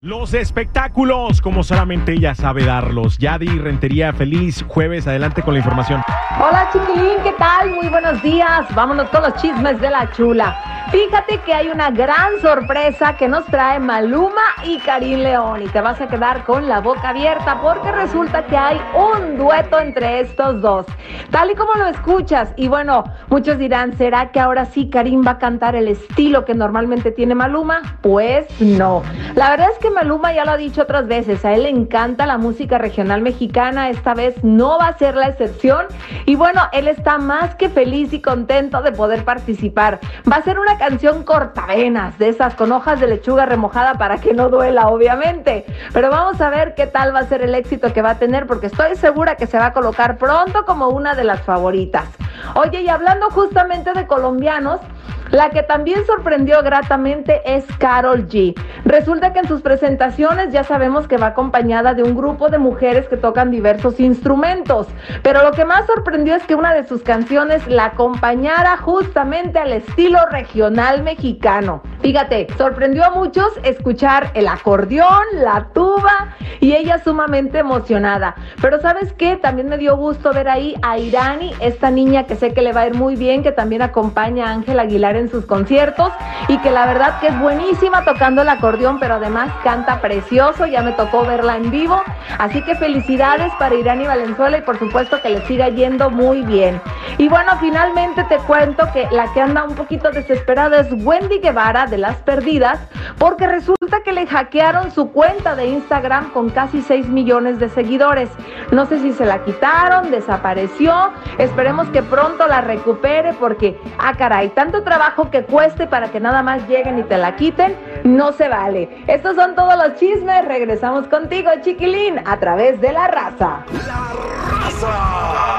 Los espectáculos, como solamente ella sabe darlos. Yadi Rentería, feliz jueves. Adelante con la información. Hola chiquilín, ¿qué tal? Muy buenos días. Vámonos con los chismes de la chula. Fíjate que hay una gran sorpresa que nos trae Maluma y Karim León y te vas a quedar con la boca abierta porque resulta que hay un dueto entre estos dos. Tal y como lo escuchas. Y bueno, muchos dirán, ¿será que ahora sí Karim va a cantar el estilo que normalmente tiene Maluma? Pues no. La verdad es que Maluma ya lo ha dicho otras veces, a él le encanta la música regional mexicana, esta vez no va a ser la excepción y bueno, él está más que feliz y contento de poder participar. Va a ser una canción cortavenas, de esas con hojas de lechuga remojada para que no duela, obviamente. Pero vamos a ver qué tal va a ser el éxito que va a tener porque estoy segura que se va a colocar pronto como una de las favoritas. Oye, y hablando justamente de colombianos, la que también sorprendió gratamente es Carol G. Resulta que en sus presentaciones ya sabemos que va acompañada de un grupo de mujeres que tocan diversos instrumentos, pero lo que más sorprendió es que una de sus canciones la acompañara justamente al estilo regional mexicano. Fíjate, sorprendió a muchos escuchar el acordeón, la tuba y ella sumamente emocionada. Pero sabes qué, también me dio gusto ver ahí a Irani, esta niña que sé que le va a ir muy bien, que también acompaña a Ángel Aguilar en sus conciertos y que la verdad que es buenísima tocando el acordeón, pero además canta precioso, ya me tocó verla en vivo. Así que felicidades para Irani Valenzuela y por supuesto que le siga yendo muy bien. Y bueno, finalmente te cuento que la que anda un poquito desesperada es Wendy Guevara de Las Perdidas, porque que le hackearon su cuenta de Instagram con casi 6 millones de seguidores. No sé si se la quitaron, desapareció. Esperemos que pronto la recupere porque, ah, caray, tanto trabajo que cueste para que nada más lleguen y te la quiten, no se vale. Estos son todos los chismes. Regresamos contigo, chiquilín, a través de la raza. La raza.